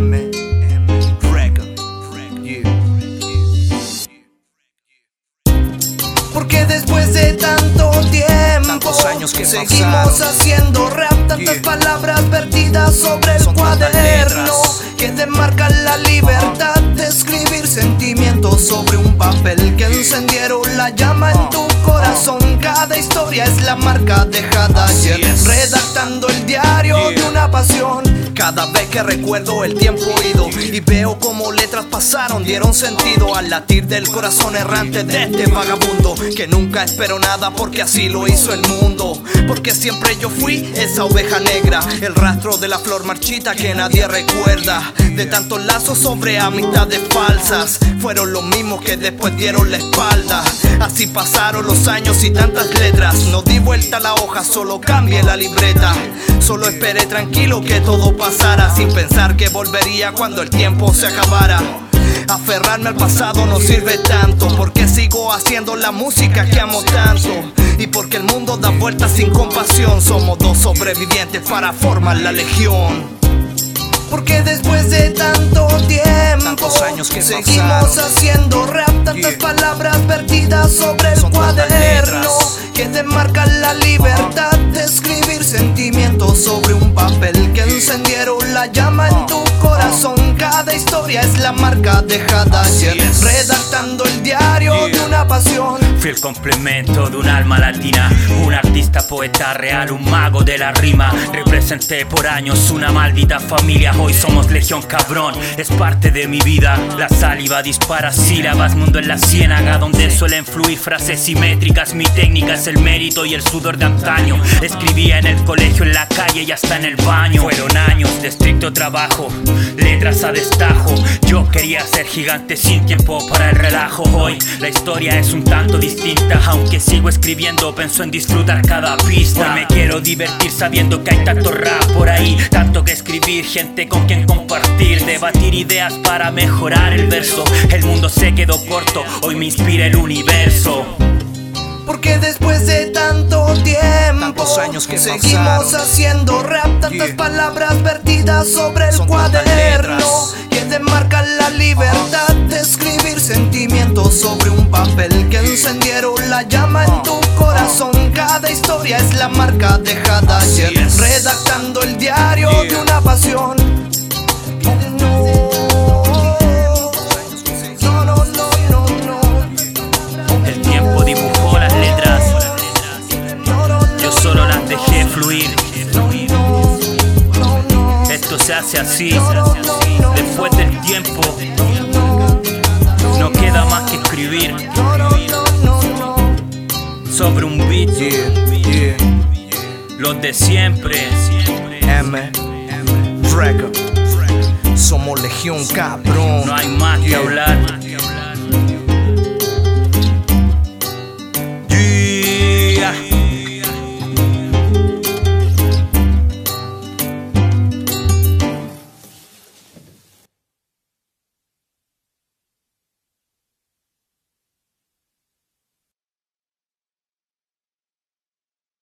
M. Gregor. Porque después de tanto tiempo, años que seguimos haciendo rap, tantas palabras perdidas sobre el cuaderno que demarcan la libertad de escribir sentimientos sobre un papel que encendieron la llama en tu corazón. Cada historia es la marca dejada ayer, redactando el diario de una pasión cada vez que recuerdo el tiempo ido y veo como letras pasaron, dieron sentido al latir del corazón errante de este vagabundo que nunca esperó nada porque así lo hizo el mundo. Porque siempre yo fui esa oveja negra, el rastro de la flor marchita que nadie recuerda. De tantos lazos sobre amistades falsas, fueron los mismos que después dieron la espalda. Así pasaron los años y tantas letras. No di vuelta a la hoja, solo cambié la libreta. Solo esperé tranquilo que todo pasara, sin pensar que volvería cuando el tiempo se acabara. Aferrarme al pasado no sirve tanto Porque sigo haciendo la música que amo tanto Y porque el mundo da vueltas sin compasión Somos dos sobrevivientes para formar la legión porque después de tanto tiempo Tantos años que Seguimos pasaron. haciendo rap Tantas Yeah. palabras vertidas sobre el Son cuaderno. Que demarcan la libertad de escribir sobre un papel Que encendieron la llama en tu corazón historia es la marca dejada Así ayer es. Redactando el diario de una pasión Fiel complemento de un alma latina, un artista poeta real, un mago de la rima. Representé por años una maldita familia, hoy somos legión cabrón, es parte de mi vida. La saliva dispara sílabas, mundo en la ciénaga, donde suelen fluir frases simétricas. Mi técnica es el mérito y el sudor de antaño. Escribía en el colegio, en la calle y hasta en el baño. Fueron años de estricto trabajo, letras a Yo quería ser gigante sin tiempo para el relajo. Hoy la historia es un tanto distinta, aunque sigo escribiendo, pienso en disfrutar cada pista. Hoy me quiero divertir sabiendo que hay tanto rap por ahí, tanto que escribir, gente con quien compartir, debatir ideas para mejorar el verso. El mundo se quedó corto, hoy me inspira el universo. Porque después de tanto tiempo Tantos años que seguimos pasaron. haciendo rap, tantas Yeah. palabras vertidas sobre el Son cuaderno demarcan la libertad de escribir sentimientos sobre un papel que encendieron la llama en tu corazón. Cada historia es la marca dejada ayer, redactando el diario hace así, después del tiempo, no queda más que escribir sobre un beat. Yeah, yeah. Los de siempre. M. Record. Somos legión cabrón. No hay más que hablar.